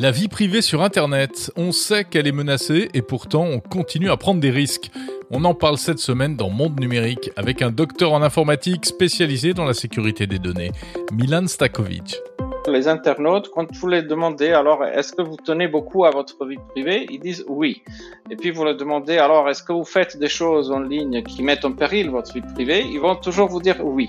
La vie privée sur Internet, on sait qu'elle est menacée et pourtant on continue à prendre des risques. On en parle cette semaine dans Monde Numérique avec un docteur en informatique spécialisé dans la sécurité des données, Milan Stakovic. Les internautes, quand vous les demandez, alors est-ce que vous tenez beaucoup à votre vie privée, ils disent oui. Et puis vous leur demandez, alors est-ce que vous faites des choses en ligne qui mettent en péril votre vie privée, ils vont toujours vous dire oui.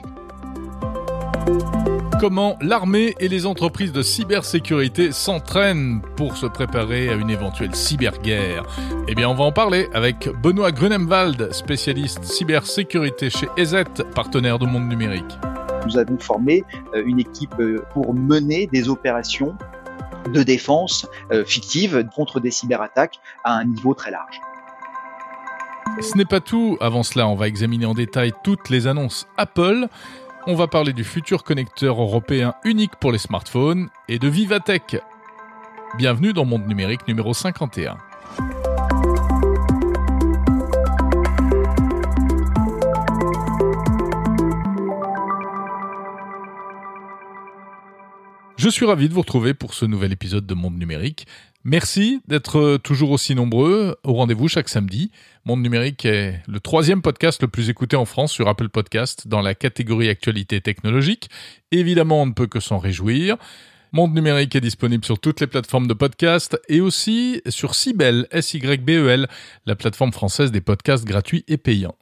Comment l'armée et les entreprises de cybersécurité s'entraînent pour se préparer à une éventuelle cyberguerre Eh bien, on va en parler avec Benoît Grunemwald, spécialiste cybersécurité chez EZ, partenaire de Monde Numérique. Nous avons formé euh, une équipe euh, pour mener des opérations de défense euh, fictives contre des cyberattaques à un niveau très large. Ce n'est pas tout. Avant cela, on va examiner en détail toutes les annonces Apple on va parler du futur connecteur européen unique pour les smartphones et de Vivatech. Bienvenue dans Monde Numérique numéro 51. Je suis ravi de vous retrouver pour ce nouvel épisode de Monde Numérique. Merci d'être toujours aussi nombreux au rendez-vous chaque samedi. Monde Numérique est le troisième podcast le plus écouté en France sur Apple Podcast dans la catégorie actualité technologique. Évidemment, on ne peut que s'en réjouir. Monde Numérique est disponible sur toutes les plateformes de podcast et aussi sur Sybel, S-Y-B-E-L, la plateforme française des podcasts gratuits et payants.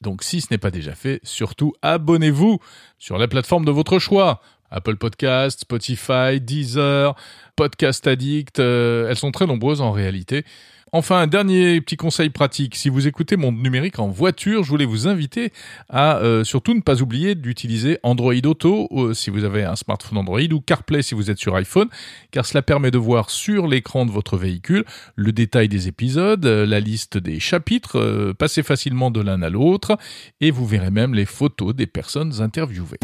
Donc si ce n'est pas déjà fait, surtout abonnez-vous sur la plateforme de votre choix. Apple Podcast, Spotify, Deezer, Podcast Addict, euh, elles sont très nombreuses en réalité. Enfin, un dernier petit conseil pratique. Si vous écoutez mon numérique en voiture, je voulais vous inviter à euh, surtout ne pas oublier d'utiliser Android Auto euh, si vous avez un smartphone Android ou CarPlay si vous êtes sur iPhone, car cela permet de voir sur l'écran de votre véhicule le détail des épisodes, la liste des chapitres, passer facilement de l'un à l'autre, et vous verrez même les photos des personnes interviewées.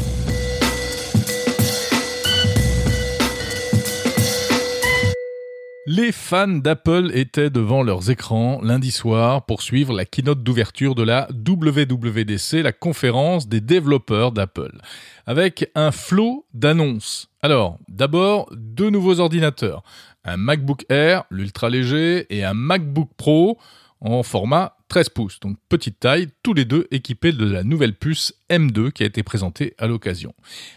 Les fans d'Apple étaient devant leurs écrans lundi soir pour suivre la keynote d'ouverture de la WWDC, la conférence des développeurs d'Apple, avec un flot d'annonces. Alors, d'abord, deux nouveaux ordinateurs, un MacBook Air, l'ultra léger, et un MacBook Pro en format 13 pouces, donc petite taille, tous les deux équipés de la nouvelle puce M2 qui a été présentée à l'occasion.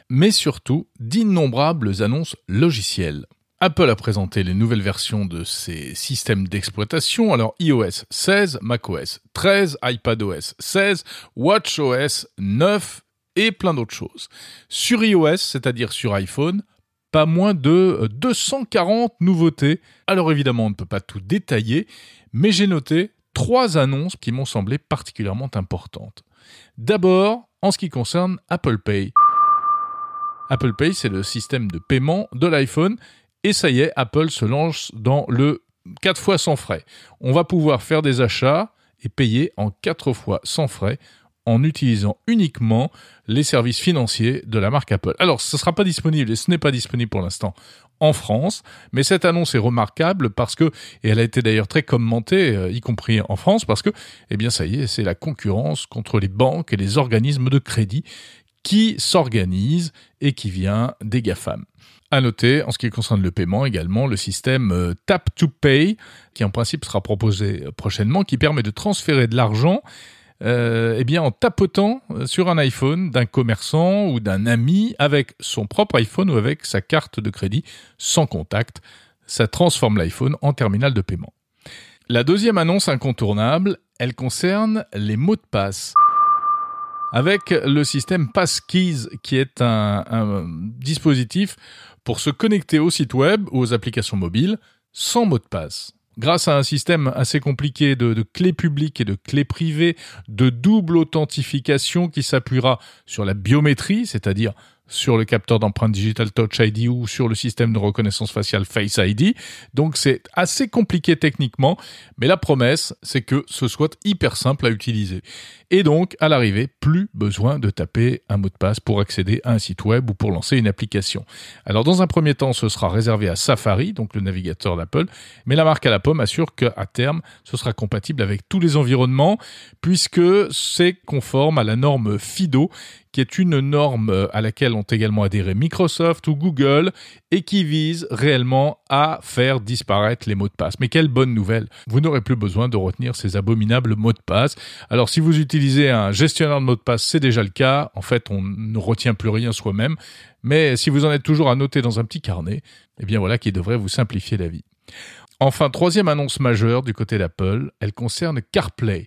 Mais surtout, d'innombrables annonces logicielles. Apple a présenté les nouvelles versions de ses systèmes d'exploitation, alors iOS 16, macOS 13, iPadOS 16, watchOS 9 et plein d'autres choses. Sur iOS, c'est-à-dire sur iPhone, pas moins de 240 nouveautés. Alors évidemment, on ne peut pas tout détailler, mais j'ai noté trois annonces qui m'ont semblé particulièrement importantes. D'abord, en ce qui concerne Apple Pay. Apple Pay, c'est le système de paiement de l'iPhone et ça y est, Apple se lance dans le 4 fois sans frais. On va pouvoir faire des achats et payer en 4 fois sans frais en utilisant uniquement les services financiers de la marque Apple. Alors, ce ne sera pas disponible et ce n'est pas disponible pour l'instant en France, mais cette annonce est remarquable parce que, et elle a été d'ailleurs très commentée, euh, y compris en France, parce que, eh bien, ça y est, c'est la concurrence contre les banques et les organismes de crédit qui s'organisent et qui vient des GAFAM. À noter, en ce qui concerne le paiement également, le système euh, Tap to Pay, qui en principe sera proposé euh, prochainement, qui permet de transférer de l'argent euh, eh bien, en tapotant sur un iPhone d'un commerçant ou d'un ami avec son propre iPhone ou avec sa carte de crédit sans contact. Ça transforme l'iPhone en terminal de paiement. La deuxième annonce incontournable, elle concerne les mots de passe avec le système Passkeys qui est un, dispositif pour se connecter au site web ou aux applications mobiles sans mot de passe. Grâce à un système assez compliqué de, de clés publiques et de clés privées, de double authentification qui s'appuiera sur la biométrie, c'est-à-dire sur le capteur d'empreinte Digital Touch ID ou sur le système de reconnaissance faciale Face ID. Donc c'est assez compliqué techniquement, mais la promesse, c'est que ce soit hyper simple à utiliser. Et donc, à l'arrivée, plus besoin de taper un mot de passe pour accéder à un site web ou pour lancer une application. Alors, dans un premier temps, ce sera réservé à Safari, donc le navigateur d'Apple, mais la marque à la pomme assure qu'à terme, ce sera compatible avec tous les environnements, puisque c'est conforme à la norme FIDO, qui est une norme euh, à laquelle ont également adhéré Microsoft ou Google et qui vise réellement à faire disparaître les mots de passe. Mais quelle bonne nouvelle Vous n'aurez plus besoin de retenir ces abominables mots de passe. Alors si vous utilisez un gestionnaire de mots de passe, c'est déjà le cas. En fait, on ne retient plus rien soi-même. Mais si vous en êtes toujours à noter dans un petit carnet, eh bien voilà qui devrait vous simplifier la vie. Enfin, troisième annonce majeure du côté d'Apple, elle concerne CarPlay.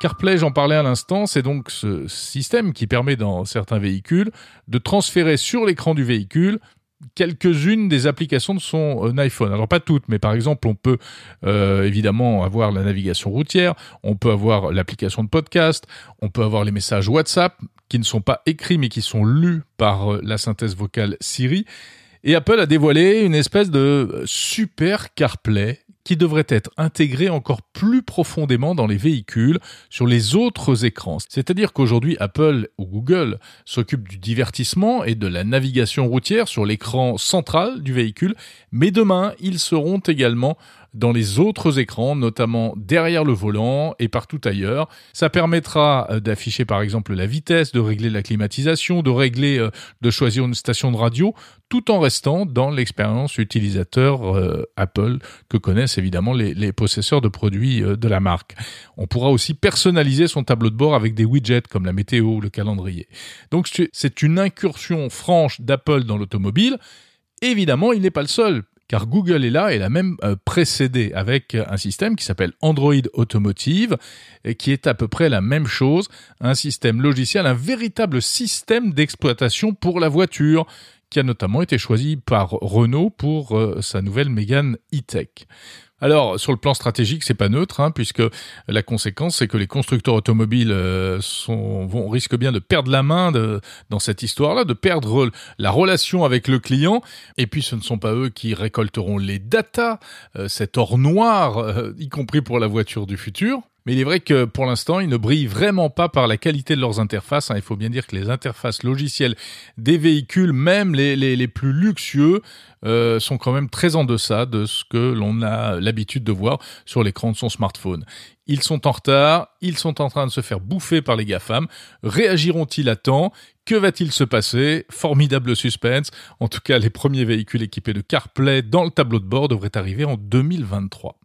CarPlay, j'en parlais à l'instant, c'est donc ce système qui permet dans certains véhicules de transférer sur l'écran du véhicule quelques-unes des applications de son euh, iPhone. Alors pas toutes, mais par exemple, on peut euh, évidemment avoir la navigation routière, on peut avoir l'application de podcast, on peut avoir les messages WhatsApp qui ne sont pas écrits mais qui sont lus par euh, la synthèse vocale Siri. Et Apple a dévoilé une espèce de super CarPlay qui devrait être intégré encore plus profondément dans les véhicules sur les autres écrans. C'est-à-dire qu'aujourd'hui, Apple ou Google s'occupent du divertissement et de la navigation routière sur l'écran central du véhicule, mais demain, ils seront également dans les autres écrans, notamment derrière le volant et partout ailleurs. Ça permettra euh, d'afficher par exemple la vitesse, de régler la climatisation, de régler, euh, de choisir une station de radio, tout en restant dans l'expérience utilisateur euh, Apple que connaissent évidemment les, les possesseurs de produits de la marque. On pourra aussi personnaliser son tableau de bord avec des widgets comme la météo ou le calendrier. Donc c'est une incursion franche d'Apple dans l'automobile. Évidemment, il n'est pas le seul car Google est là et l'a même euh, précédé avec un système qui s'appelle Android Automotive qui est à peu près la même chose, un système logiciel, un véritable système d'exploitation pour la voiture qui a notamment été choisi par Renault pour euh, sa nouvelle Mégane e-Tech. Alors, sur le plan stratégique, c'est pas neutre, hein, puisque la conséquence, c'est que les constructeurs automobiles euh, vont risquent bien de perdre la main dans cette histoire-là, de perdre la relation avec le client. Et puis, ce ne sont pas eux qui récolteront les datas, euh, cet or noir, euh, y compris pour la voiture du futur. Mais il est vrai que pour l'instant, ils ne brillent vraiment pas par la qualité de leurs interfaces. Hein. Il faut bien dire que les interfaces logicielles des véhicules, même les, plus luxueux, euh, sont quand même très en deçà de ce que l'on a l'habitude de voir sur l'écran de son smartphone. Ils sont en retard, ils sont en train de se faire bouffer par les GAFAM. Réagiront-ils à temps? Que va-t-il se passer? Formidable suspense. En tout cas, les premiers véhicules équipés de CarPlay dans le tableau de bord devraient arriver en 2023.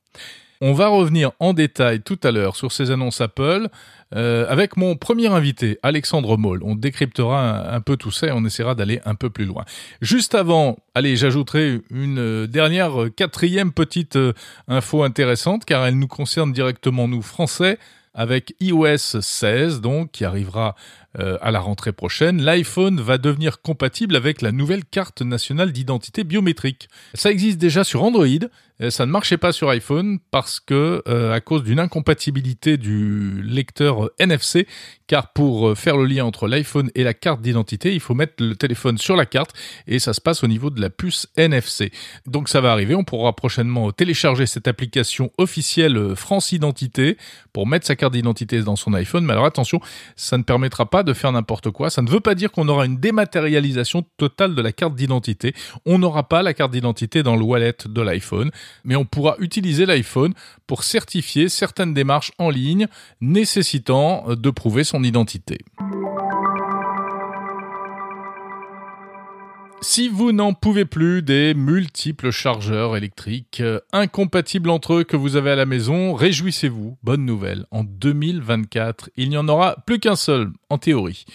On va revenir en détail tout à l'heure sur ces annonces Apple euh, avec mon premier invité, Alexandre Moll. On décryptera un, peu tout ça et on essaiera d'aller un peu plus loin. Juste avant, allez, j'ajouterai une dernière, quatrième petite euh, info intéressante car elle nous concerne directement nous Français avec iOS 16 donc qui arrivera euh, à la rentrée prochaine, l'iPhone va devenir compatible avec la nouvelle carte nationale d'identité biométrique. Ça existe déjà sur Android, euh, ça ne marchait pas sur iPhone parce que euh, à cause d'une incompatibilité du lecteur NFC, car pour faire le lien entre l'iPhone et la carte d'identité, il faut mettre le téléphone sur la carte et ça se passe au niveau de la puce NFC. Donc ça va arriver, on pourra prochainement télécharger cette application officielle France Identité pour mettre sa carte d'identité dans son iPhone, mais alors attention, ça ne permettra pas de faire n'importe quoi. Ça ne veut pas dire qu'on aura une dématérialisation totale de la carte d'identité. On n'aura pas la carte d'identité dans le wallet de l'iPhone, mais on pourra utiliser l'iPhone pour certifier certaines démarches en ligne nécessitant de prouver son identité. Si vous n'en pouvez plus des multiples chargeurs électriques euh, incompatibles entre eux que vous avez à la maison, réjouissez-vous, bonne nouvelle, en 2024, il n'y en aura plus qu'un seul, en théorie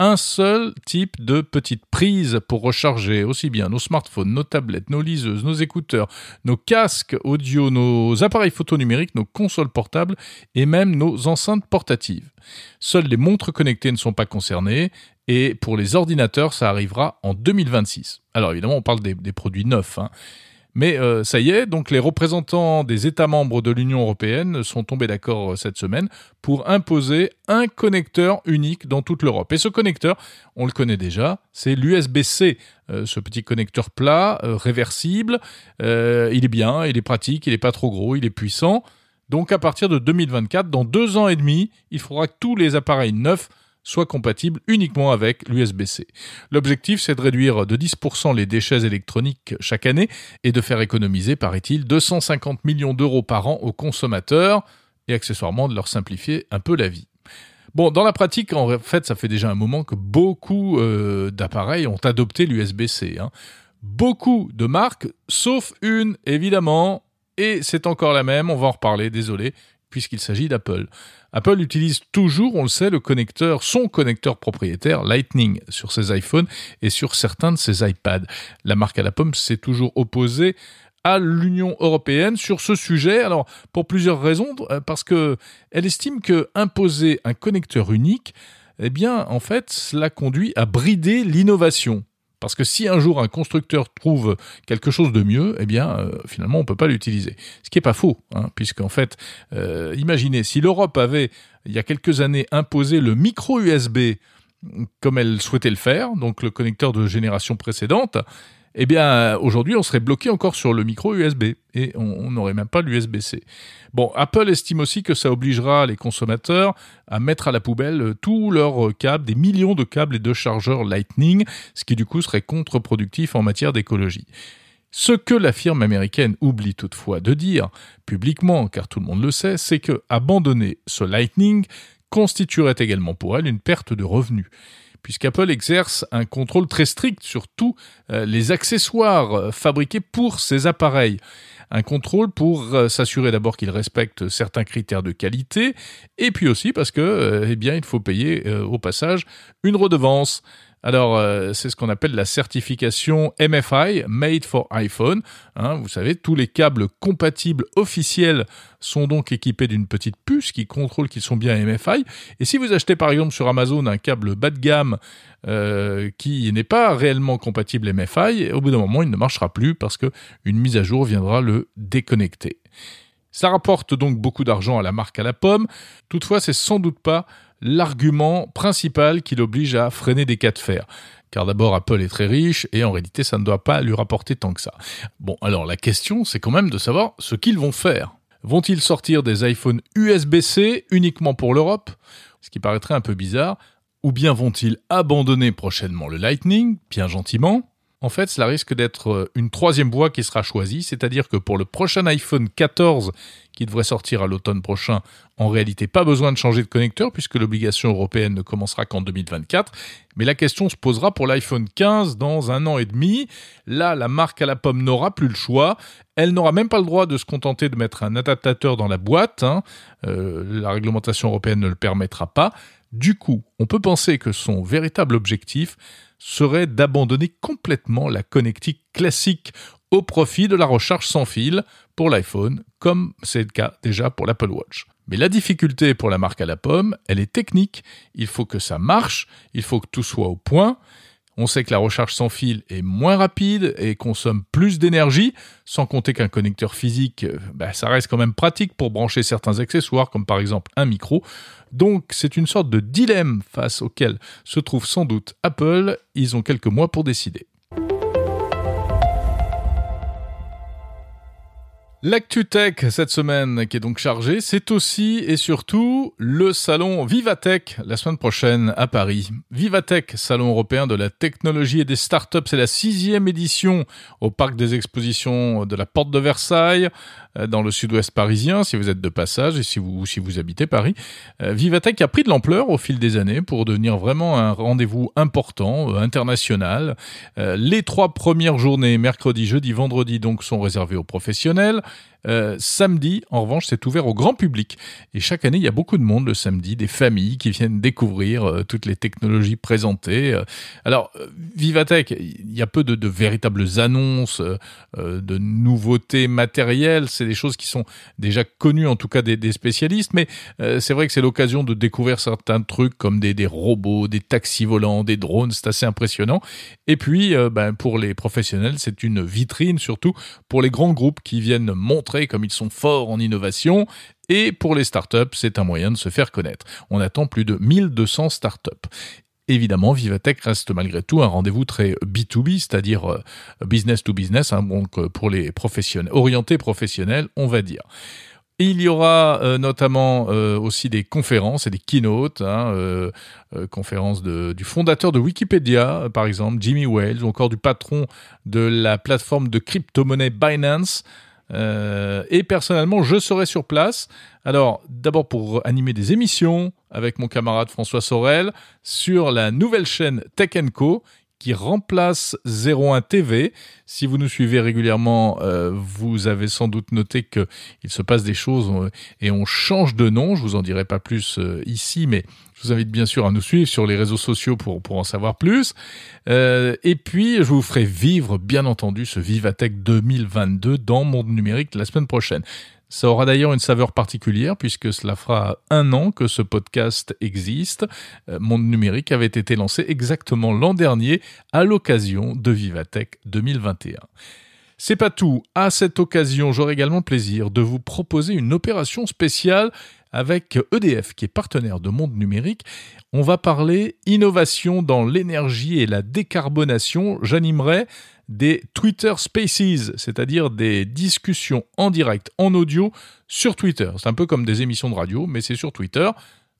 un seul type de petite prise pour recharger aussi bien nos smartphones, nos tablettes, nos liseuses, nos écouteurs, nos casques audio, nos appareils photo numériques, nos consoles portables et même nos enceintes portatives. Seules les montres connectées ne sont pas concernées et pour les ordinateurs, ça arrivera en 2026. Alors évidemment, on parle des, produits neufs. Hein. Mais euh, ça y est, donc les représentants des États membres de l'Union européenne sont tombés d'accord euh, cette semaine pour imposer un connecteur unique dans toute l'Europe. Et ce connecteur, on le connaît déjà, c'est l'USB-C, euh, ce petit connecteur plat, réversible. il est bien, il est pratique, il est pas trop gros, il est puissant. Donc à partir de 2024, dans deux ans et demi, il faudra que tous les appareils neufs soit compatible uniquement avec l'USB-C. L'objectif, c'est de réduire de 10% les déchets électroniques chaque année et de faire économiser, paraît-il, 250 millions d'euros par an aux consommateurs et accessoirement de leur simplifier un peu la vie. Bon, dans la pratique, en fait, ça fait déjà un moment que beaucoup euh, d'appareils ont adopté l'USB-C. Hein. Beaucoup de marques, sauf une, évidemment, et c'est encore la même, on va en reparler, désolé, puisqu'il s'agit d'Apple. Apple utilise toujours, on le sait, le connecteur, son connecteur propriétaire Lightning sur ses iPhones et sur certains de ses iPads. La marque à la pomme s'est toujours opposée à l'Union européenne sur ce sujet. Alors, pour plusieurs raisons, euh, parce que elle estime que imposer un connecteur unique, eh bien, en fait, cela conduit à brider l'innovation. Parce que si un jour un constructeur trouve quelque chose de mieux, eh bien, euh, finalement, on ne peut pas l'utiliser. Ce qui n'est pas faux, hein, puisqu'en fait, euh, imaginez, si l'Europe avait, il y a quelques années, imposé le micro USB comme elle souhaitait le faire, donc le connecteur de génération précédente, eh bien aujourd'hui on serait bloqué encore sur le micro USB et on n'aurait même pas l'USB-C. Bon, Apple estime aussi que ça obligera les consommateurs à mettre à la poubelle tous leurs câbles, des millions de câbles et de chargeurs Lightning, ce qui du coup serait contre-productif en matière d'écologie. Ce que la firme américaine oublie toutefois de dire publiquement, car tout le monde le sait, c'est que abandonner ce Lightning constituerait également pour elle une perte de revenus puisqu'Apple exerce un contrôle très strict sur tous euh, les accessoires euh, fabriqués pour ces appareils. Un contrôle pour euh, s'assurer d'abord qu'ils respectent certains critères de qualité, et puis aussi parce que, eh il faut payer au passage une redevance. Alors, euh, c'est ce qu'on appelle la certification MFI, Made for iPhone. Hein, vous savez, tous les câbles compatibles officiels sont donc équipés d'une petite puce qui contrôle qu'ils sont bien MFI. Et si vous achetez par exemple sur Amazon un câble bas de gamme euh, qui n'est pas réellement compatible MFI, au bout d'un moment, il ne marchera plus parce que une mise à jour viendra le déconnecter. Ça rapporte donc beaucoup d'argent à la marque à la pomme. Toutefois, c'est sans doute pas l'argument principal qui l'oblige à freiner des cas de fer. Car d'abord, Apple est très riche et en réalité, ça ne doit pas lui rapporter tant que ça. Bon, alors la question, c'est quand même de savoir ce qu'ils vont faire. Vont-ils sortir des iPhones USB-C uniquement pour l'Europe? Ce qui paraîtrait un peu bizarre. Ou bien vont-ils abandonner prochainement le Lightning, bien gentiment en fait, cela risque d'être euh, une troisième voie qui sera choisie, c'est-à-dire que pour le prochain iPhone 14 qui devrait sortir à l'automne prochain, en réalité pas besoin de changer de connecteur puisque l'obligation européenne ne commencera qu'en 2024. Mais la question se posera pour l'iPhone 15 dans un an et demi. Là, la marque à la pomme n'aura plus le choix. Elle n'aura même pas le droit de se contenter de mettre un adaptateur dans la boîte. Hein. Euh, la réglementation européenne ne le permettra pas. Du coup, on peut penser que son véritable objectif serait d'abandonner complètement la connectique classique au profit de la recharge sans fil pour l'iPhone, comme c'est le cas déjà pour l'Apple Watch. Mais la difficulté pour la marque à la pomme, elle est technique. Il faut que ça marche, il faut que tout soit au point, on sait que la recharge sans fil est moins rapide et consomme plus d'énergie, sans compter qu'un connecteur physique, euh, bah, ça reste quand même pratique pour brancher certains accessoires, comme par exemple un micro. Donc c'est une sorte de dilemme face auquel se trouve sans doute Apple. Ils ont quelques mois pour décider. L'actu-tech cette semaine qui est donc chargée, c'est aussi et surtout le salon Vivatech la semaine prochaine à Paris. Vivatech, salon européen de la technologie et des startups, c'est la sixième édition au parc des expositions de la Porte de Versailles. Euh, dans le sud-ouest parisien, si vous êtes de passage et si vous, si vous habitez Paris. Euh, Vivatech a pris de l'ampleur au fil des années pour devenir vraiment un rendez-vous important, euh, international. les trois premières journées, mercredi, jeudi, vendredi, donc, sont réservées aux professionnels. Samedi, en revanche, c'est ouvert au grand public. Et chaque année, il y a beaucoup de monde le samedi, des familles qui viennent découvrir toutes les technologies présentées. Alors, Vivatech, il y a peu de, véritables annonces, de nouveautés matérielles. Des choses qui sont déjà connues, en tout cas des, spécialistes. Mais c'est vrai que c'est l'occasion de découvrir certains trucs comme des, robots, des taxis volants, des drones. C'est assez impressionnant. Et puis, ben, pour les professionnels, c'est une vitrine surtout pour les grands groupes qui viennent montrer comme ils sont forts en innovation. Et pour les startups, c'est un moyen de se faire connaître. On attend plus de 1200 startups. Évidemment, Vivatech reste malgré tout un rendez-vous très B2B, c'est-à-dire euh, business to business, hein, donc euh, pour les professionnels, orientés professionnels, on va dire. il y aura euh, notamment aussi des conférences et des keynotes, hein, conférences du fondateur de Wikipédia, par exemple, Jimmy Wales, ou encore du patron de la plateforme de crypto-monnaie Binance, et personnellement, je serai sur place. Alors, d'abord pour animer des émissions avec mon camarade François Sorel sur la nouvelle chaîne Tech Co qui remplace 01 TV. Si vous nous suivez régulièrement, euh, vous avez sans doute noté que il se passe des choses euh, et on change de nom. Je vous en dirai pas plus euh, ici, mais je vous invite bien sûr à nous suivre sur les réseaux sociaux pour, pour en savoir plus. et puis, je vous ferai vivre, bien entendu, ce Vivatech 2022 dans Monde Numérique la semaine prochaine. Ça aura d'ailleurs une saveur particulière puisque cela fera un an que ce podcast existe. Euh, Monde numérique avait été lancé exactement l'an dernier à l'occasion de Vivatech 2021. C'est pas tout. À cette occasion, j'aurai également le plaisir de vous proposer une opération spéciale avec EDF, qui est partenaire de Monde Numérique. On va parler innovation dans l'énergie et la décarbonation. J'animerai des Twitter Spaces, c'est-à-dire des discussions en direct, en audio, sur Twitter. C'est un peu comme des émissions de radio, mais c'est sur Twitter.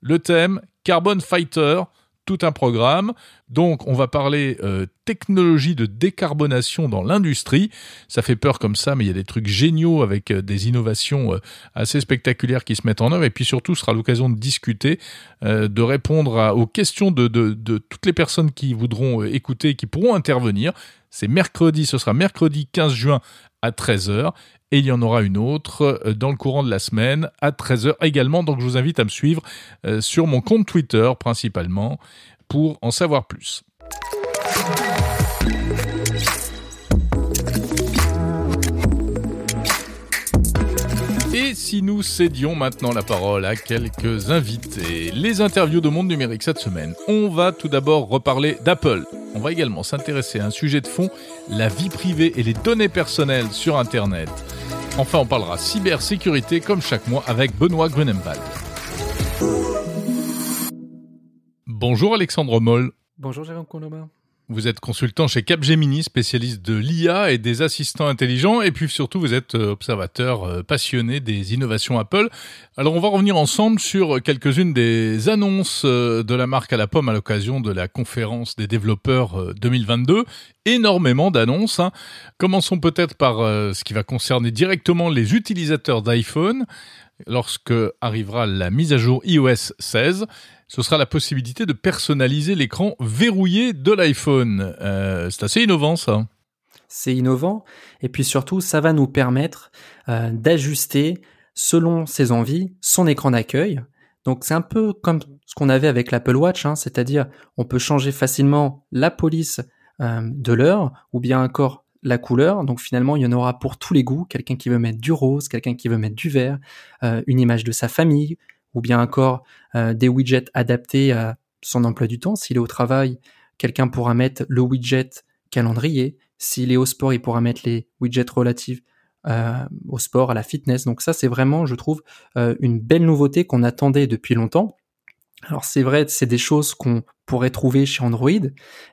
Le thème, Carbon Fighter, tout un programme. Donc, on va parler euh, technologie de décarbonation dans l'industrie. Ça fait peur comme ça, mais il y a des trucs géniaux avec euh, des innovations euh, assez spectaculaires qui se mettent en œuvre. Et puis surtout, ce sera l'occasion de discuter, de répondre aux questions de, toutes les personnes qui voudront écouter, qui pourront intervenir. C'est mercredi, ce sera mercredi 15 juin à 13h et il y en aura une autre dans le courant de la semaine à 13h également. Donc je vous invite à me suivre sur mon compte Twitter principalement pour en savoir plus. Et si nous cédions maintenant la parole à quelques invités, les interviews de Monde Numérique cette semaine, on va tout d'abord reparler d'Apple. On va également s'intéresser à un sujet de fond, la vie privée et les données personnelles sur Internet. Enfin, on parlera cybersécurité comme chaque mois avec Benoît Grunenwald. Bonjour Alexandre Moll. Bonjour Jérôme Colomba. Vous êtes consultant chez Capgemini, spécialiste de l'IA et des assistants intelligents, et puis surtout vous êtes euh, observateur euh, passionné des innovations Apple. Alors on va revenir ensemble sur quelques-unes des annonces euh, de la marque à la pomme à l'occasion de la conférence des développeurs 2022. Énormément d'annonces. Hein. Commençons peut-être par ce qui va concerner directement les utilisateurs d'iPhone lorsque arrivera la mise à jour iOS 16 ce sera la possibilité de personnaliser l'écran verrouillé de l'iPhone. Euh, c'est assez innovant ça. C'est innovant et puis surtout ça va nous permettre euh, d'ajuster selon ses envies son écran d'accueil. Donc c'est un peu comme ce qu'on avait avec l'Apple Watch, hein, c'est-à-dire on peut changer facilement la police euh, de l'heure ou bien encore la couleur. Donc finalement, il y en aura pour tous les goûts. Quelqu'un qui veut mettre du rose, quelqu'un qui veut mettre du vert, une image de sa famille, ou bien encore euh, des widgets adaptés à son emploi du temps. S'il est au travail, quelqu'un pourra mettre le widget calendrier. S'il est au sport, il pourra mettre les widgets relatifs euh, au sport, à la fitness. Donc ça, c'est vraiment, je trouve, euh, une belle nouveauté qu'on attendait depuis longtemps. Alors c'est vrai, c'est des choses qu'on pourrait trouver chez Android,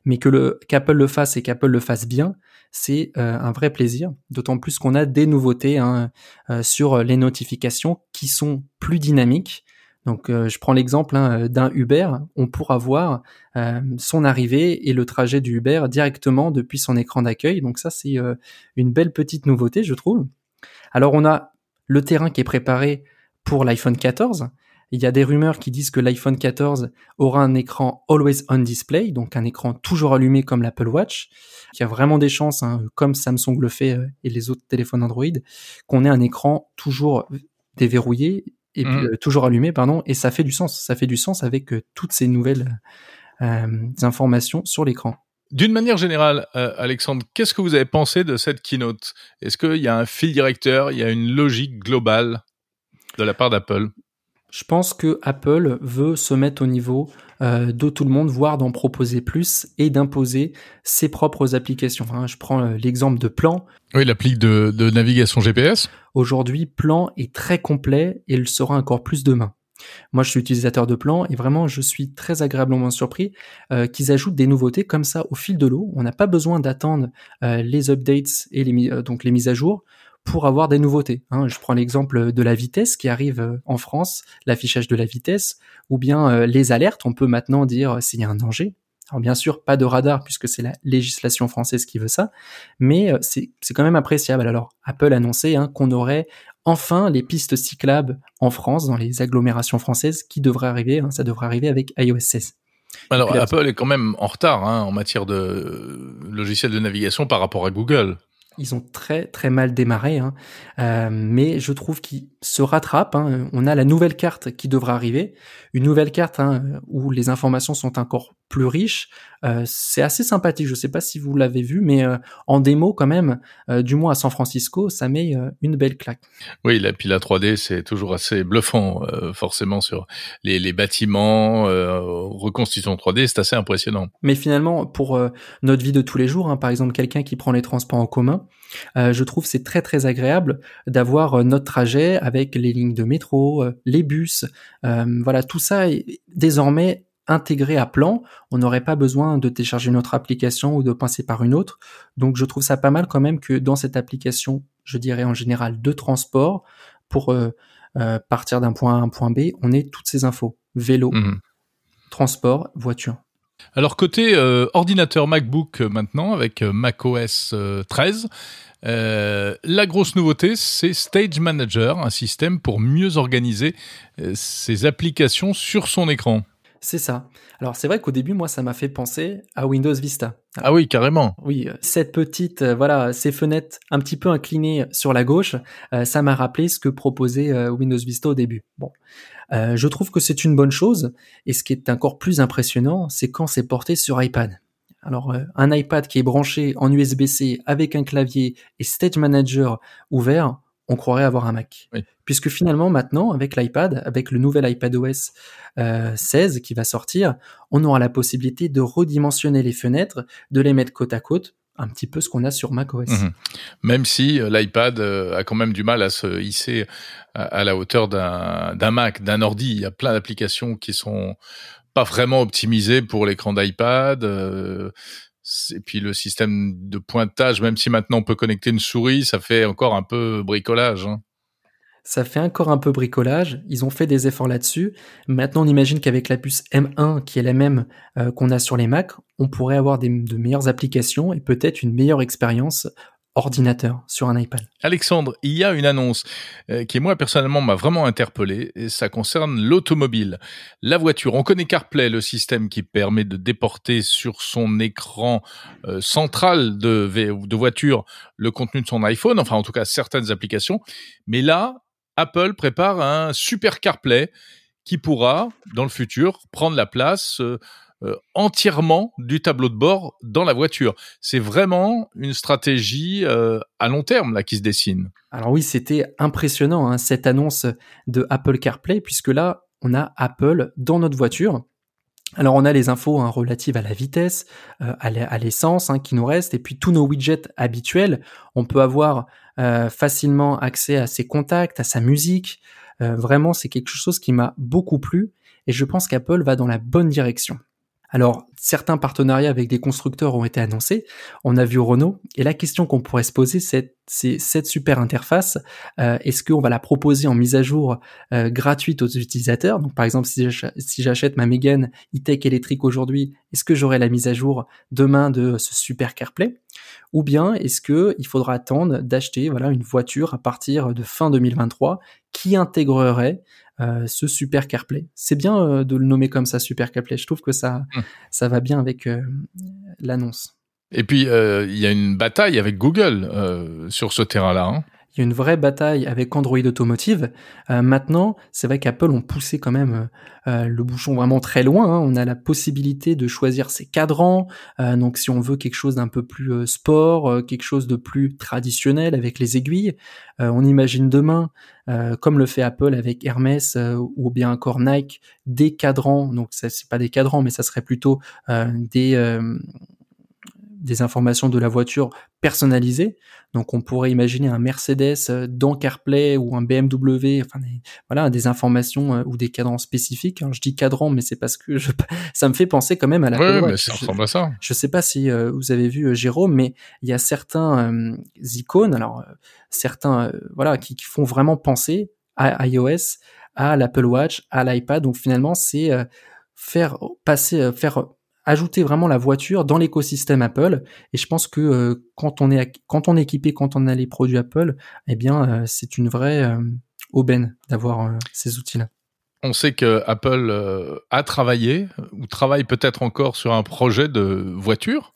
mais que le qu'Apple le fasse et qu'Apple le fasse bien, c'est un vrai plaisir. D'autant plus qu'on a des nouveautés hein, sur les notifications qui sont plus dynamiques, donc, euh, je prends l'exemple hein, d'un Uber. On pourra voir euh, son arrivée et le trajet du Uber directement depuis son écran d'accueil. Donc ça, c'est euh, une belle petite nouveauté, je trouve. Alors, on a le terrain qui est préparé pour l'iPhone 14. Il y a des rumeurs qui disent que l'iPhone 14 aura un écran always on display, donc un écran toujours allumé comme l'Apple Watch. Il y a vraiment des chances, hein, comme Samsung le fait et les autres téléphones Android, qu'on ait un écran toujours déverrouillé et mmh. euh, toujours allumé, pardon, et ça fait du sens. Ça fait du sens avec euh, toutes ces nouvelles euh, informations sur l'écran. D'une manière générale, Alexandre, qu'est-ce que vous avez pensé de cette keynote? Est-ce qu'il y a un fil directeur, il y a une logique globale de la part d'Apple? Je pense que Apple veut se mettre au niveau euh, de tout le monde, voire d'en proposer plus et d'imposer ses propres applications. Enfin, je prends euh, l'exemple de Plan. Oui, l'appli de, de navigation GPS. Aujourd'hui, Plan est très complet et il sera encore plus demain. Moi, je suis utilisateur de Plan et vraiment, je suis très agréablement surpris euh, qu'ils ajoutent des nouveautés comme ça au fil de l'eau. On n'a pas besoin d'attendre euh, les updates et les, euh, donc les mises à jour pour avoir des nouveautés. Hein. Je prends l'exemple de la vitesse qui arrive euh, en France, l'affichage de la vitesse, ou bien euh, les alertes. On peut maintenant dire s'il y a un danger. Alors bien sûr, pas de radar puisque c'est la législation française qui veut ça, mais c'est quand même appréciable. Alors Apple a annoncé hein, qu'on aurait enfin les pistes cyclables en France, dans les agglomérations françaises, qui devraient arriver. Hein, ça devrait arriver avec iOS 16. Alors Apple est quand même en retard hein, en matière de logiciel de navigation par rapport à Google. Ils ont très très mal démarré, hein. euh, mais je trouve qu'ils se rattrapent. Hein. On a la nouvelle carte qui devra arriver, une nouvelle carte hein, où les informations sont encore plus riches. Euh, c'est assez sympathique. Je ne sais pas si vous l'avez vu, mais euh, en démo quand même, euh, du moins à San Francisco, ça met une belle claque. Oui, la, puis la 3D, c'est toujours assez bluffant, forcément sur les, les bâtiments, reconstitution 3D, c'est assez impressionnant. Mais finalement, pour notre vie de tous les jours, hein, par exemple quelqu'un qui prend les transports en commun, je trouve c'est très très agréable d'avoir notre trajet avec les lignes de métro, les bus, voilà tout ça est désormais intégré à plan, on n'aurait pas besoin de télécharger une autre application ou de passer par une autre. Donc je trouve ça pas mal quand même que dans cette application, je dirais en général de transport, pour euh, euh, partir d'un point A à un point B, on ait toutes ces infos. Vélo, mhm. transport, voiture. Alors côté euh, ordinateur MacBook maintenant avec macOS 13, la grosse nouveauté, c'est Stage Manager, un système pour mieux organiser ses applications sur son écran. C'est ça. Alors c'est vrai qu'au début, moi, ça m'a fait penser à Windows Vista. ah oui, carrément. Oui, euh, cette petite, euh, voilà, ces fenêtres un petit peu inclinées sur la gauche, euh, ça m'a rappelé ce que proposait Windows Vista au début. Bon, je trouve que c'est une bonne chose. Et ce qui est encore plus impressionnant, c'est quand c'est porté sur iPad. Alors, un iPad qui est branché en USB-C avec un clavier et Stage Manager ouvert, on croirait avoir un Mac. Puisque finalement, maintenant, avec l'iPad, avec le nouvel iPadOS euh, 16 qui va sortir, on aura la possibilité de redimensionner les fenêtres, de les mettre côte à côte, un petit peu ce qu'on a sur macOS. Mhm. Même si euh, l'iPad euh, a quand même du mal à se hisser à, la hauteur d'un Mac, d'un ordi. Il y a plein d'applications qui sont pas vraiment optimisées pour l'écran d'iPad. Euh, et puis le système de pointage, même si maintenant on peut connecter une souris, ça fait encore un peu bricolage. Hein. Ça fait encore un peu bricolage. Ils ont fait des efforts là-dessus. Maintenant, on imagine qu'avec la puce M1, qui est la même euh, qu'on a sur les Mac, on pourrait avoir des, de meilleures applications et peut-être une meilleure expérience ordinateur sur un iPad. Alexandre, il y a une annonce euh, qui moi personnellement m'a vraiment interpellé et ça concerne l'automobile. La voiture, on connaît CarPlay, le système qui permet de déporter sur son écran euh, central de, voiture le contenu de son iPhone, enfin en tout cas certaines applications. Mais là, Apple prépare un super CarPlay qui pourra, dans le futur, prendre la place euh, euh, entièrement du tableau de bord dans la voiture. C'est vraiment une stratégie euh, à long terme là qui se dessine. Alors oui, c'était impressionnant hein, cette annonce de Apple CarPlay puisque là on a Apple dans notre voiture. Alors on a les infos hein, relatives à la vitesse, euh, à l'essence hein, qui nous reste, et puis tous nos widgets habituels. On peut avoir facilement accès à ses contacts, à sa musique. vraiment, c'est quelque chose qui m'a beaucoup plu, et je pense qu'Apple va dans la bonne direction. Alors, certains partenariats avec des constructeurs ont été annoncés. On a vu Renault. Et la question qu'on pourrait se poser, c'est, cette super interface, euh, est-ce qu'on va la proposer en mise à jour euh, gratuite aux utilisateurs? Donc, par exemple, si j'achète ma Mégane e-tech électrique aujourd'hui, est-ce que j'aurai la mise à jour demain de ce super CarPlay? Ou bien est-ce que il faudra attendre d'acheter voilà une voiture à partir de fin 2023 qui intégrerait euh, ce Super CarPlay. C'est bien euh, de le nommer comme ça, Super CarPlay. Je trouve que ça, hum. ça va bien avec euh, l'annonce. Et puis, il y a une bataille avec Google sur ce terrain-là. Hein il y a une vraie bataille avec Android Automotive. Euh, maintenant, c'est vrai qu'Apple ont poussé quand même euh, le bouchon vraiment très loin. Hein. On a la possibilité de choisir ses cadrans. Euh, donc, si on veut quelque chose d'un peu plus sport, quelque chose de plus traditionnel avec les aiguilles, on imagine demain, comme le fait Apple avec Hermès ou bien encore Nike, des cadrans. Donc, ça c'est pas des cadrans, mais ça serait plutôt des des informations de la voiture personnalisées. Donc on pourrait imaginer un Mercedes euh, dans CarPlay ou un BMW, enfin voilà, des informations euh, ou des cadrans spécifiques. je dis cadran, mais c'est parce que je, ça me fait penser quand même à la. Oui, mais ça ressemble à ça. Je sais pas si euh, vous avez vu Jérôme, mais il y a certains icônes, alors certains, voilà, qui, qui, font vraiment penser à iOS, à l'Apple Watch, à l'iPad. Donc finalement, c'est faire passer, faire ajouter vraiment la voiture dans l'écosystème Apple. Et je pense que euh, quand on est quand on est équipé, quand on a les produits Apple, eh bien euh, c'est une vraie euh, aubaine d'avoir ces outils-là. On sait que Apple a travaillé ou travaille peut-être encore sur un projet de voiture,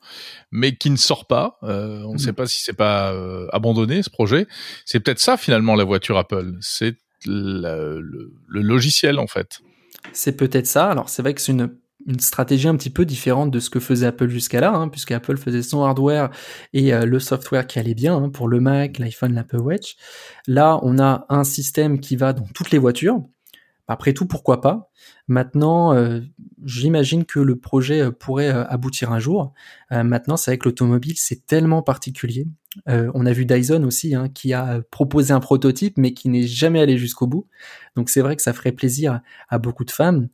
mais qui ne sort pas. on ne sait mm. pas si c'est pas abandonné ce projet. C'est peut-être ça finalement la voiture Apple. C'est le, le, logiciel en fait. C'est peut-être ça. Alors c'est vrai que c'est une une stratégie un petit peu différente de ce que faisait Apple jusqu'à là, hein, puisque Apple faisait son hardware et euh, le software qui allait bien hein, pour le Mac, l'iPhone, l'Apple Watch. Là, on a un système qui va dans toutes les voitures. Après tout, pourquoi pas? Maintenant, euh, j'imagine que le projet euh, pourrait aboutir un jour. maintenant, c'est avec l'automobile, c'est tellement particulier. on a vu Dyson aussi, hein, qui a proposé un prototype, mais qui n'est jamais allé jusqu'au bout. Donc c'est vrai que ça ferait plaisir à beaucoup de femmes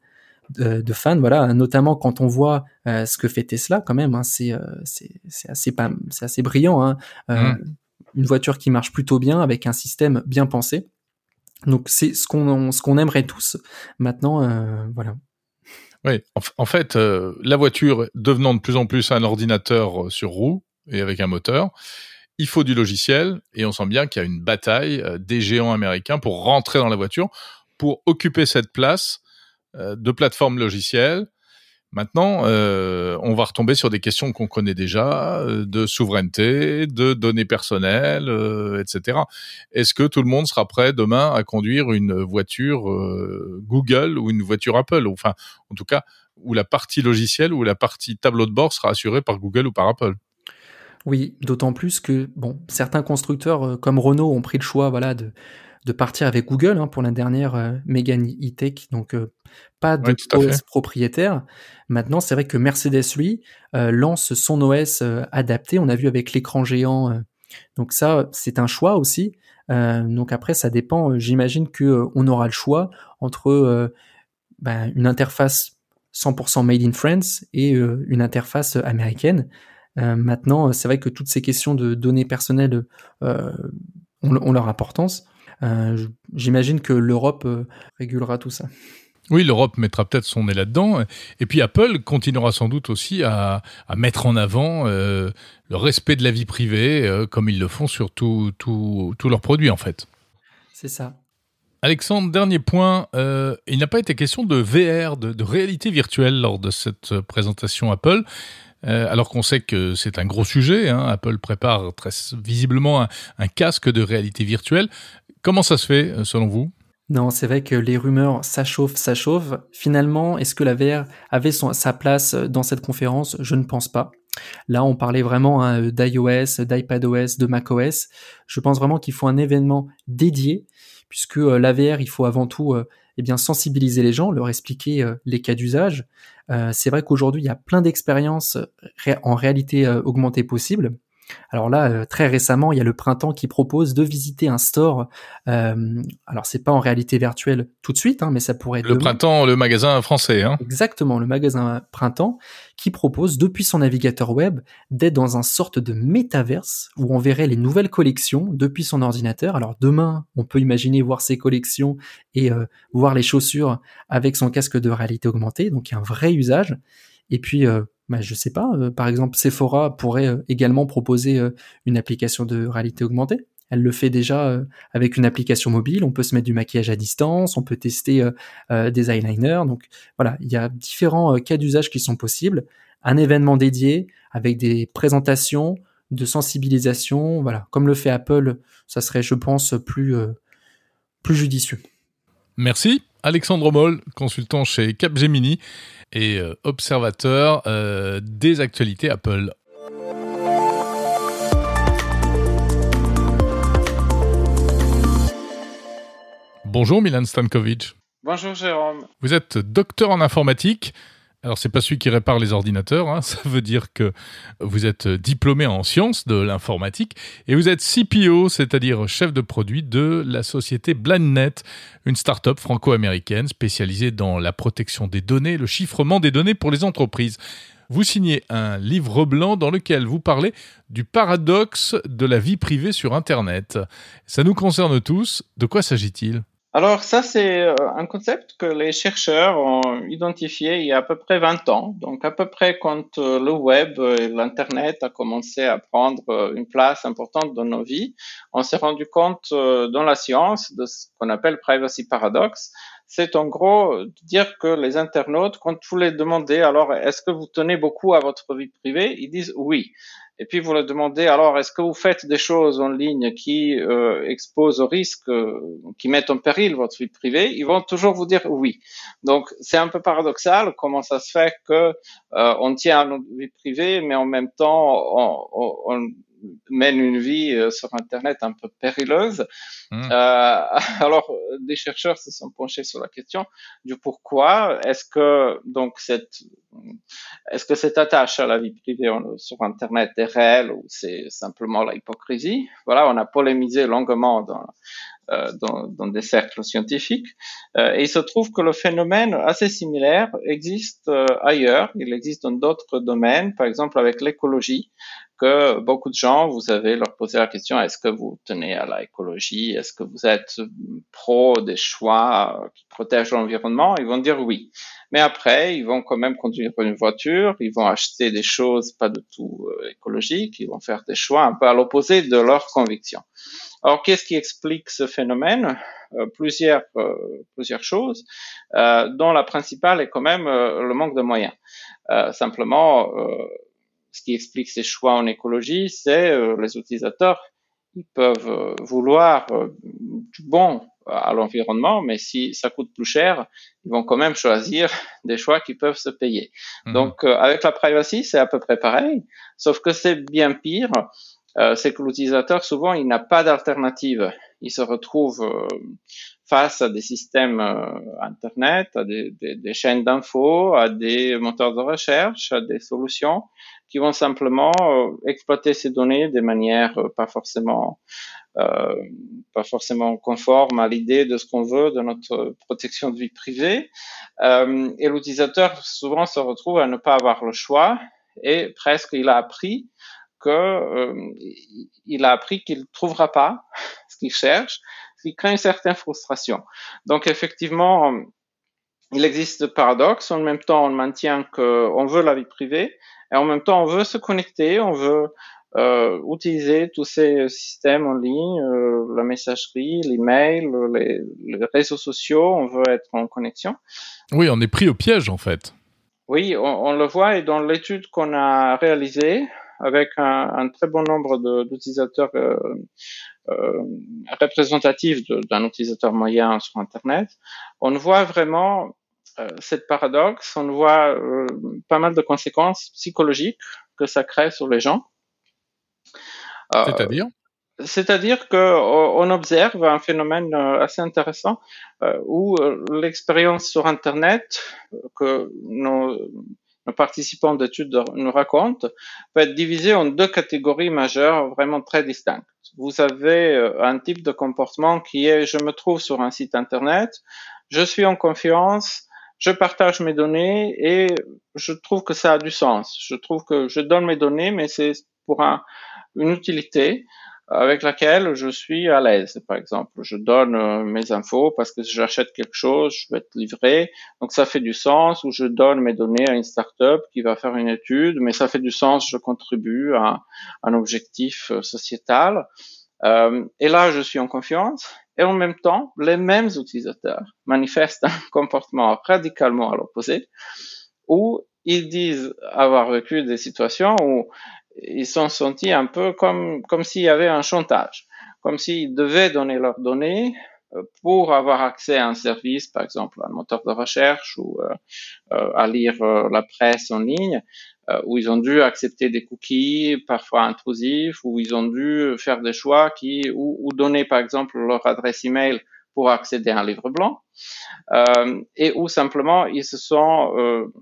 de, fans, voilà, notamment quand on voit euh, ce que fait Tesla, quand même, hein, c'est euh, c'est assez pas, c'est assez brillant, hein, euh, mm. une voiture qui marche plutôt bien avec un système bien pensé. Donc c'est ce qu'on ce qu'on aimerait tous. Maintenant, voilà. Oui, en, fait, la voiture devenant de plus en plus un ordinateur sur roue et avec un moteur, il faut du logiciel et on sent bien qu'il y a une bataille des géants américains pour rentrer dans la voiture, pour occuper cette place de plateformes logicielles. Maintenant, euh, on va retomber sur des questions qu'on connaît déjà, euh, de souveraineté, de données personnelles, etc. Est-ce que tout le monde sera prêt demain à conduire une voiture Google ou une voiture Apple? Enfin, en tout cas, où la partie logicielle ou la partie tableau de bord sera assurée par Google ou par Apple? Oui, d'autant plus que bon, certains constructeurs comme Renault ont pris le choix, voilà, de de partir avec Google hein, pour la dernière euh, Megane E-Tech, donc euh, pas de OS propriétaire. Maintenant, c'est vrai que Mercedes, lui, euh, lance son OS adapté. On a vu avec l'écran géant. donc ça, c'est un choix aussi. donc après, ça dépend. J'imagine que on aura le choix entre ben, une interface 100% made in France et une interface américaine. maintenant, c'est vrai que toutes ces questions de données personnelles ont leur importance. Euh, j'imagine que l'Europe euh, régulera tout ça. Oui, l'Europe mettra peut-être son nez là-dedans. Et puis Apple continuera sans doute aussi à, mettre en avant euh, le respect de la vie privée, comme ils le font sur tous leurs produits en fait. C'est ça. Alexandre, dernier point, il n'a pas été question de VR, de, réalité virtuelle lors de cette présentation Apple. alors qu'on sait que c'est un gros sujet, hein. Apple prépare très visiblement un, casque de réalité virtuelle. Comment ça se fait, euh, selon vous? Non, c'est vrai que les rumeurs s'achauffent, s'achauffent. Finalement, est-ce que la VR avait sa place dans cette conférence? Je ne pense pas. Là, on parlait vraiment hein, d'iOS, d'iPadOS, de macOS. Je pense vraiment qu'il faut un événement dédié, puisque euh, la VR, il faut avant tout euh, eh bien sensibiliser les gens, leur expliquer les cas d'usage. c'est vrai qu'aujourd'hui, il y a plein d'expériences en réalité augmentée possibles. Alors là, euh, très récemment, il y a le printemps qui propose de visiter un store. Euh, alors c'est pas en réalité virtuelle tout de suite, hein, mais ça pourrait être le printemps, le magasin français. Hein. Exactement, le magasin printemps qui propose depuis son navigateur web d'être dans un sorte de métaverse où on verrait les nouvelles collections depuis son ordinateur. Alors demain, on peut imaginer voir ces collections et euh, voir les chaussures avec son casque de réalité augmentée, donc il y a un vrai usage. Et puis euh, bah, je sais pas, euh, par exemple Sephora pourrait euh, également proposer euh, une application de réalité augmentée. Elle le fait déjà avec une application mobile. On peut se mettre du maquillage à distance, on peut tester des eyeliners. Donc voilà, il y a différents cas d'usage qui sont possibles. Un événement dédié avec des présentations de sensibilisation, voilà, comme le fait Apple, ça serait, je pense, plus plus judicieux. Merci, Alexandre Moll, consultant chez Capgemini et euh, observateur euh, des actualités Apple. Bonjour Milan Stankovic. Bonjour Jérôme. Vous êtes docteur en informatique. Alors c'est pas celui qui répare les ordinateurs, hein. ça veut dire que vous êtes diplômé en sciences de l'informatique et vous êtes CPO, c'est-à-dire chef de produit de la société BlindNet, une start-up franco-américaine spécialisée dans la protection des données, le chiffrement des données pour les entreprises. Vous signez un livre blanc dans lequel vous parlez du paradoxe de la vie privée sur Internet. Ça nous concerne tous. De quoi s'agit-il? Alors ça, c'est euh, un concept que les chercheurs ont identifié il y a à peu près 20 ans. Donc à peu près quand euh, le web et l'Internet a commencé à prendre euh, une place importante dans nos vies, on s'est rendu compte dans la science de ce qu'on appelle privacy paradox. C'est en gros dire que les internautes, quand vous les demandez, alors est-ce que vous tenez beaucoup à votre vie privée, ils disent oui et puis vous leur demandez alors est-ce que vous faites des choses en ligne qui euh, exposent au risque, euh, qui mettent en péril votre vie privée, ils vont toujours vous dire oui. Donc c'est un peu paradoxal comment ça se fait que euh, on tient à notre vie privée, mais en même temps on, on, on mène une vie euh, sur Internet un peu périleuse. Mmh. Euh, alors, des chercheurs se sont penchés sur la question du pourquoi. Est-ce que donc cette est-ce que cette attache à la vie privée sur Internet est réelle ou c'est simplement la hypocrisie? Voilà, on a polémisé longuement dans euh, dans, dans, des cercles scientifiques. Euh, et il se trouve que le phénomène assez similaire existe euh, ailleurs. Il existe dans d'autres domaines, par exemple avec l'écologie que beaucoup de gens, vous avez leur posé la question, est-ce que vous tenez à l'écologie? Est-ce que vous êtes pro des choix qui protègent l'environnement? Ils vont dire oui. Mais après, ils vont quand même conduire une voiture, ils vont acheter des choses pas du tout euh, écologiques, ils vont faire des choix un peu à l'opposé de leurs convictions. Alors, qu'est-ce qui explique ce phénomène? Euh, plusieurs, euh, plusieurs choses, dont la principale est quand même le manque de moyens. simplement, ce qui explique ces choix en écologie, c'est euh, les utilisateurs, ils peuvent euh, vouloir euh, du bon à l'environnement, mais si ça coûte plus cher, ils vont quand même choisir des choix qui peuvent se payer. Mhm. Donc avec la privacy, c'est à peu près pareil, sauf que c'est bien pire. c'est que l'utilisateur souvent il n'a pas d'alternative. Il se retrouve face à des systèmes internet, à des, des, des chaînes d'infos, à des moteurs de recherche, à des solutions qui vont simplement euh, exploiter ces données de manière euh, pas forcément euh, pas forcément conforme à l'idée de ce qu'on veut de notre protection de vie privée. Et l'utilisateur souvent se retrouve à ne pas avoir le choix et presque il a appris que a appris qu'il ne trouvera pas ce qu'il cherche, ce qui crée une certaine frustration. Donc effectivement, il existe paradoxe. En même temps, on maintient qu'on veut la vie privée, et en même temps, on veut se connecter, on veut euh, utiliser tous ces systèmes en ligne, euh, la messagerie, l'email, les, les réseaux sociaux, on veut être en connexion. Oui, on est pris au piège en fait. Oui, on, on le voit et dans l'étude qu'on a réalisée avec un, un très bon nombre d'utilisateurs euh, euh, représentatifs d'un utilisateur moyen sur Internet, on voit vraiment euh, cette paradoxe, on voit euh, pas mal de conséquences psychologiques que ça crée sur les gens. Euh, C'est-à-dire? C'est-à-dire que on observe un phénomène assez intéressant où l'expérience sur Internet que nos, nos participants d'études nous racontent peut être divisée en deux catégories majeures vraiment très distinctes. Vous avez un type de comportement qui est je me trouve sur un site Internet, je suis en confiance, je partage mes données et je trouve que ça a du sens. Je trouve que je donne mes données, mais c'est pour un, une utilité avec laquelle je suis à l'aise. Par exemple, je donne euh, mes infos parce que si j'achète quelque chose, je vais être livré. Donc ça fait du sens. Ou je donne mes données à une startup qui va faire une étude, mais ça fait du sens. Je contribue à un objectif euh, sociétal. Euh, et là, je suis en confiance. Et en même temps, les mêmes utilisateurs manifestent un comportement radicalement à l'opposé, où ils disent avoir vécu des situations où ils sont sentis un peu comme, comme s'il y avait un chantage, comme s'ils devaient donner leurs données euh, pour avoir accès à un service, par exemple un moteur de recherche ou euh, euh à lire la presse en ligne, où ils ont dû accepter des cookies parfois intrusifs, où ils ont dû faire des choix qui ou, ou donner par exemple leur adresse email pour accéder à un livre blanc, euh, et où simplement ils se sont euh,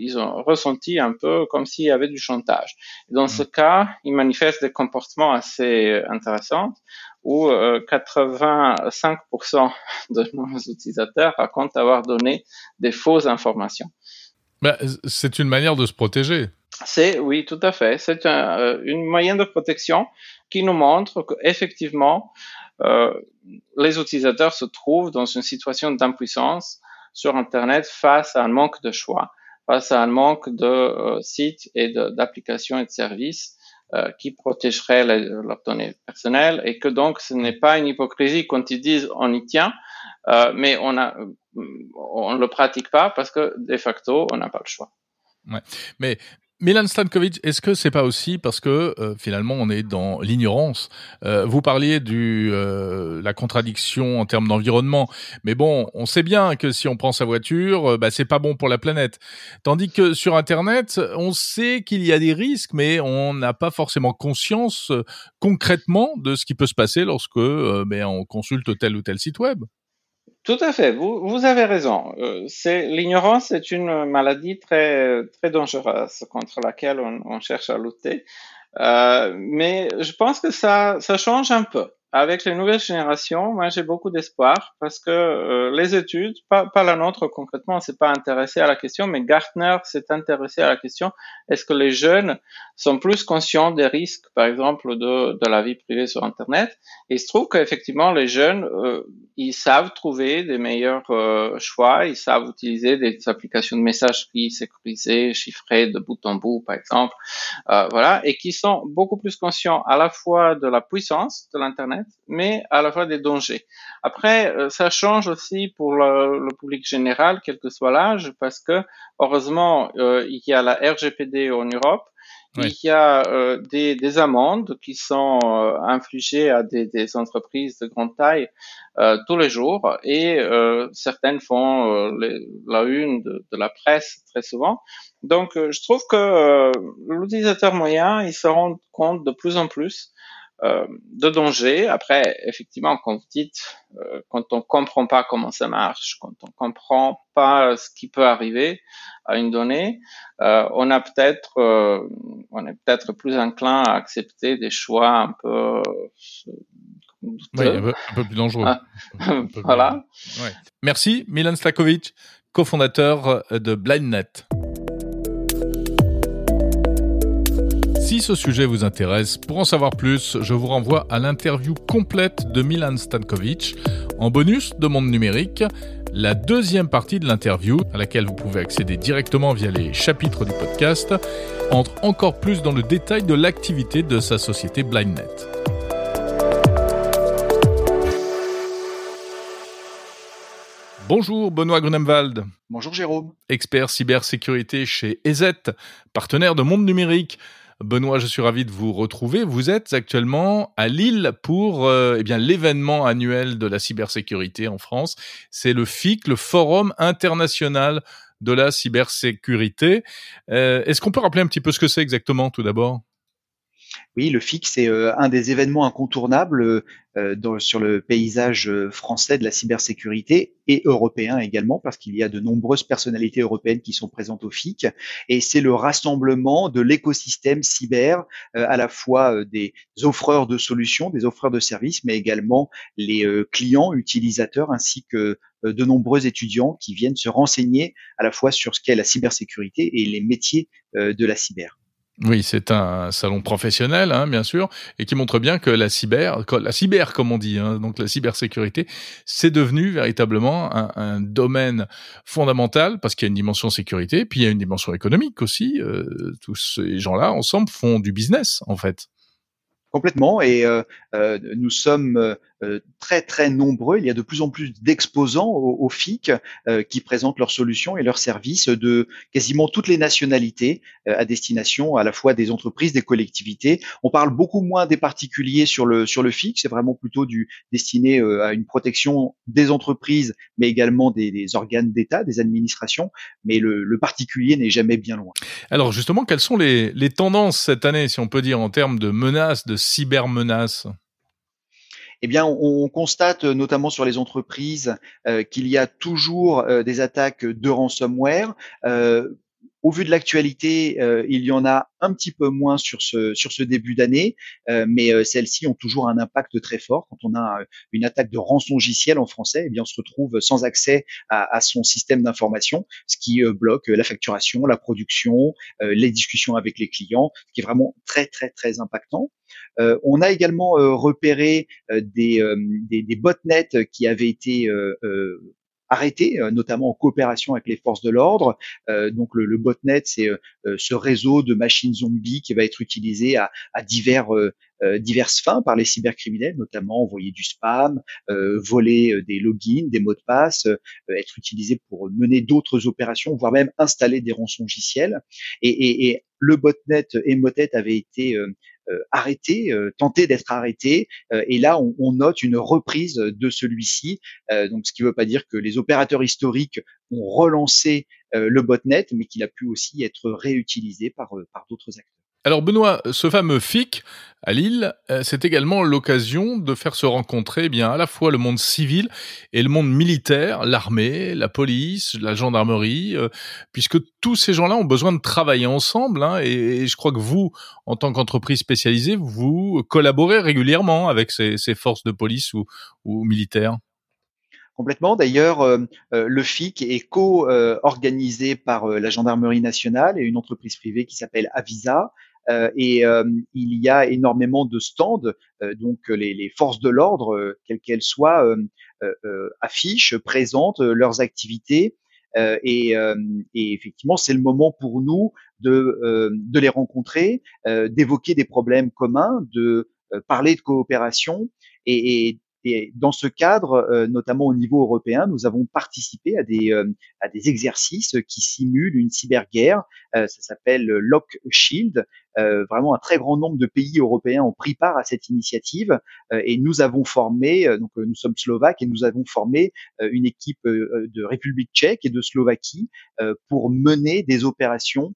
ils ont ressenti un peu comme s'il y avait du chantage. Dans ce mmh. cas, ils manifestent des comportements assez intéressants où euh, 85% de nos utilisateurs racontent avoir donné des fausses informations. Bah, c'est une manière de se protéger. Oui, tout à fait. C'est un, euh, une moyen de protection qui nous montre qu'effectivement, les utilisateurs se trouvent dans une situation d'impuissance sur Internet face à un manque de choix, face à un manque de sites et d'applications et de services euh, qui protégerait leurs données personnelles et que donc ce n'est pas une hypocrisie quand ils disent on y tient, euh, mais on a on le pratique pas parce que de facto on n'a pas le choix. Ouais. Mais Milan Stankovic, est-ce que c'est pas aussi parce que euh, finalement on est dans l'ignorance? Euh, Vous parliez euh, la contradiction en termes d'environnement, mais bon, on sait bien que si on prend sa voiture, bah, c'est pas bon pour la planète. Tandis que sur Internet, on sait qu'il y a des risques, mais on n'a pas forcément conscience concrètement de ce qui peut se passer lorsque ben, on consulte tel ou tel site web. Tout à fait, vous, vous avez raison. Euh, c'est l'ignorance est une maladie très très dangereuse contre laquelle on, cherche à lutter. Euh, mais je pense que ça ça change un peu avec les nouvelles générations, moi j'ai beaucoup d'espoir parce que euh, les études, pas, pas la nôtre concrètement, on s'est pas intéressé à la question, mais Gartner s'est intéressé à la question est-ce que les jeunes sont plus conscients des risques, par exemple, de, de la vie privée sur Internet? Et il se trouve qu'effectivement les jeunes, euh, ils savent trouver des meilleurs euh, choix, ils savent utiliser des applications de messagerie sécurisées, chiffrées de bout en bout, par exemple, voilà, et qui sont beaucoup plus conscients à la fois de la puissance de l'Internet mais à la fois des dangers. Après, euh, ça change aussi pour le, public général, quel que soit l'âge, parce que heureusement, euh, il y a la RGPD en Europe. Il y a euh, des, amendes qui sont infligées à des, entreprises de grande taille tous les jours et certaines font la une de, de, la presse très souvent. Donc, je trouve que l'utilisateur moyen, il se rend compte de plus en plus de danger. Après, effectivement, quand vous dites, euh, quand on comprend pas comment ça marche, quand on comprend pas ce qui peut arriver à une donnée, euh, on a peut-être, on est peut-être plus enclin à accepter des choix un peu oui, un, peu, plus dangereux. Ah, voilà. Ouais. Merci, Milan Stakovic, cofondateur de BlindNet. Si ce sujet vous intéresse, pour en savoir plus, je vous renvoie à l'interview complète de Milan Stankovic en bonus de Monde Numérique, la deuxième partie de l'interview à laquelle vous pouvez accéder directement via les chapitres du podcast, entre encore plus dans le détail de l'activité de sa société BlindNet. Bonjour Benoît Grunemwald. Bonjour Jérôme. Expert cybersécurité chez EZ, partenaire de Monde Numérique. Benoît, je suis ravi de vous retrouver. Vous êtes actuellement à Lille pour euh, eh bien l'événement annuel de la cybersécurité en France. C'est le FIC, le Forum international de la cybersécurité. Euh, est-ce qu'on peut rappeler un petit peu ce que c'est exactement tout d'abord? Oui, le FIC, c'est euh, un des événements incontournables euh, sur le paysage euh, français de la cybersécurité et européen également, parce qu'il y a de nombreuses personnalités européennes qui sont présentes au FIC. Et c'est le rassemblement de l'écosystème cyber, à la fois des offreurs de solutions, des offreurs de services, mais également les clients, utilisateurs, ainsi que de nombreux étudiants qui viennent se renseigner à la fois sur ce qu'est la cybersécurité et les métiers de la cyber. Oui, c'est un salon professionnel, hein, bien sûr, et qui montre bien que la cyber, la cyber comme on dit, hein, donc la cybersécurité, c'est devenu véritablement un, un, domaine fondamental parce qu'il y a une dimension sécurité, puis il y a une dimension économique aussi. Euh, tous ces gens-là ensemble font du business en fait. Complètement, et euh, euh, nous sommes euh, très très nombreux. Il y a de plus en plus d'exposants au, FIC euh, qui présentent leurs solutions et leurs services de quasiment toutes les nationalités euh, à destination à la fois des entreprises, des collectivités. On parle beaucoup moins des particuliers sur le sur le FIC. C'est vraiment plutôt du destiné à une protection des entreprises, mais également des, des organes d'État, des administrations. Mais le, le particulier n'est jamais bien loin. Alors justement, quelles sont les, les tendances cette année, si on peut dire, en termes de menaces, de cybermenaces? Eh bien, on, constate euh, notamment sur les entreprises euh, qu'il y a toujours euh, des attaques de ransomware au vu de l'actualité, euh, il y en a un petit peu moins sur ce sur ce début d'année, euh, mais euh, celles-ci ont toujours un impact très fort. Quand on a une attaque de rançongiciel en français, eh bien on se retrouve sans accès à, à son système d'information, ce qui bloque la facturation, la production, les discussions avec les clients, ce qui est vraiment très très très impactant. on a également repéré des, des, des, botnets qui avaient été arrêtés, euh, notamment en coopération avec les forces de l'ordre. Euh, donc le, le, botnet, c'est euh, ce réseau de machines zombies qui va être utilisé à, à divers diverses fins par les cybercriminels, notamment envoyer du spam, voler des logins, des mots de passe, être utilisé pour mener d'autres opérations, voire même installer des rançongiciels. Et, et, et le botnet Emotet avait été euh, arrêté, euh, tenté d'être arrêté, euh, et là on, on, note une reprise de celui-ci. donc ce qui ne veut pas dire que les opérateurs historiques ont relancé le botnet, mais qu'il a pu aussi être réutilisé par, par d'autres acteurs. Alors Benoît, ce fameux FIC à Lille, euh, c'est également l'occasion de faire se rencontrer eh bien à la fois le monde civil et le monde militaire, l'armée, la police, la gendarmerie, euh, puisque tous ces gens-là ont besoin de travailler ensemble. Hein, et, je crois que vous, en tant qu'entreprise spécialisée, vous collaborez régulièrement avec ces, forces de police ou, militaires. Complètement. D'ailleurs, euh, le FIC est co-organisé par la gendarmerie nationale et une entreprise privée qui s'appelle Avisa, et euh, il y a énormément de stands, euh, donc les, les, forces de l'ordre, quelles qu'elles soient, affichent, présentent leurs activités. Et, et, effectivement, c'est le moment pour nous de, de les rencontrer, d'évoquer des problèmes communs, de parler de coopération et, et et dans ce cadre, euh, notamment au niveau européen, nous avons participé à des, euh, exercices qui simulent une cyberguerre. Euh, ça s'appelle Lock Shield. vraiment, un très grand nombre de pays européens ont pris part à cette initiative et nous avons formé, donc nous sommes slovaques et nous avons formé une équipe de République tchèque et de Slovaquie pour mener des opérations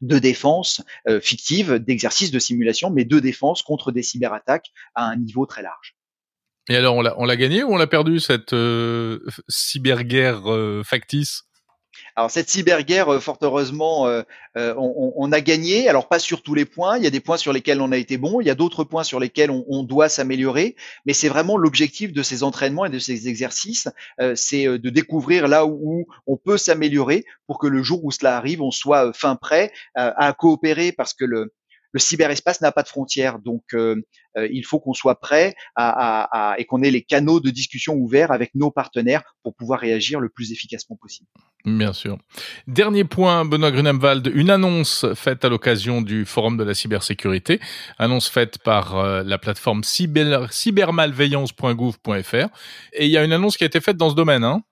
de défense fictives, d'exercices de simulation, mais de défense contre des cyberattaques à un niveau très large. Et alors, on l'a gagné ou on l'a perdu, cette euh, cyberguerre euh, factice? Alors cette cyberguerre, euh, fort heureusement, on, a gagné. Alors pas sur tous les points. Il y a des points sur lesquels on a été bon. Il y a d'autres points sur lesquels on, doit s'améliorer. Mais c'est vraiment l'objectif de ces entraînements et de ces exercices, c'est de découvrir là où, on peut s'améliorer pour que le jour où cela arrive, on soit fin prêt à coopérer parce que le, le cyberespace n'a pas de frontières, donc euh, euh, il faut qu'on soit prêt à, et qu'on ait les canaux de discussion ouverts avec nos partenaires pour pouvoir réagir le plus efficacement possible. Bien sûr. Dernier point, Benoît Grunemwald, une annonce faite à l'occasion du Forum de la cybersécurité, annonce faite par euh, la plateforme cyber, cybermalveillance.gouv.fr, et il y a une annonce qui a été faite dans ce domaine. Hein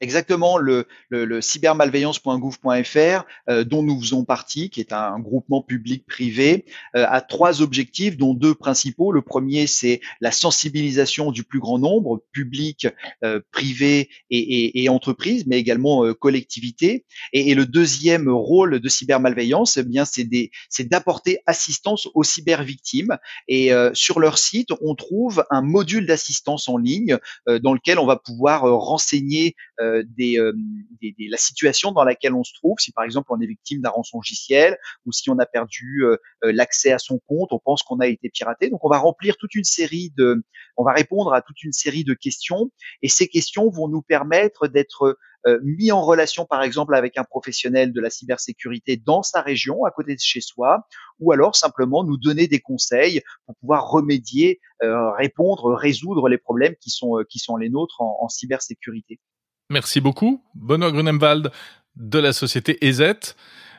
exactement le, le, le cybermalveillance.gouv.fr euh, dont nous faisons partie, qui est un, groupement public-privé, euh, a trois objectifs, dont deux principaux. Le premier, c'est la sensibilisation du plus grand nombre, public, euh, privé et, et, et, entreprise, mais également euh, collectivité. Et, et, le deuxième rôle de cybermalveillance, eh bien, c'est d'apporter assistance aux cybervictimes. Et sur leur site, on trouve un module d'assistance en ligne dans lequel on va pouvoir renseigner euh, euh, des, la situation dans laquelle on se trouve. Si par exemple on est victime d'un rançongiciel ou si on a perdu euh, l'accès à son compte, on pense qu'on a été piraté. Donc on va remplir toute une série de, on va répondre à toute une série de questions et ces questions vont nous permettre d'être mis en relation par exemple avec un professionnel de la cybersécurité dans sa région, à côté de chez soi, ou alors simplement nous donner des conseils pour pouvoir remédier, répondre, résoudre les problèmes qui sont qui sont les nôtres en, en cybersécurité. Merci beaucoup, Benoît Grunemwald de la société EZ,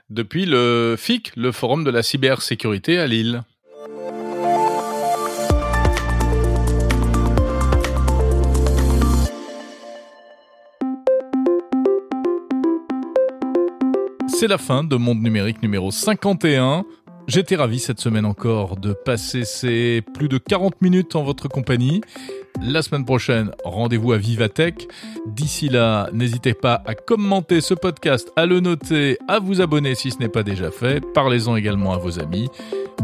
depuis le FIC, le Forum de la cybersécurité à Lille. C'est la fin de Monde Numérique numéro 51. J'étais ravi cette semaine encore de passer ces plus de 40 minutes en votre compagnie. La semaine prochaine, rendez-vous à Vivatech. D'ici là, n'hésitez pas à commenter ce podcast, à le noter, à vous abonner si ce n'est pas déjà fait. Parlez-en également à vos amis.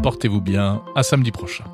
Portez-vous bien. À samedi prochain.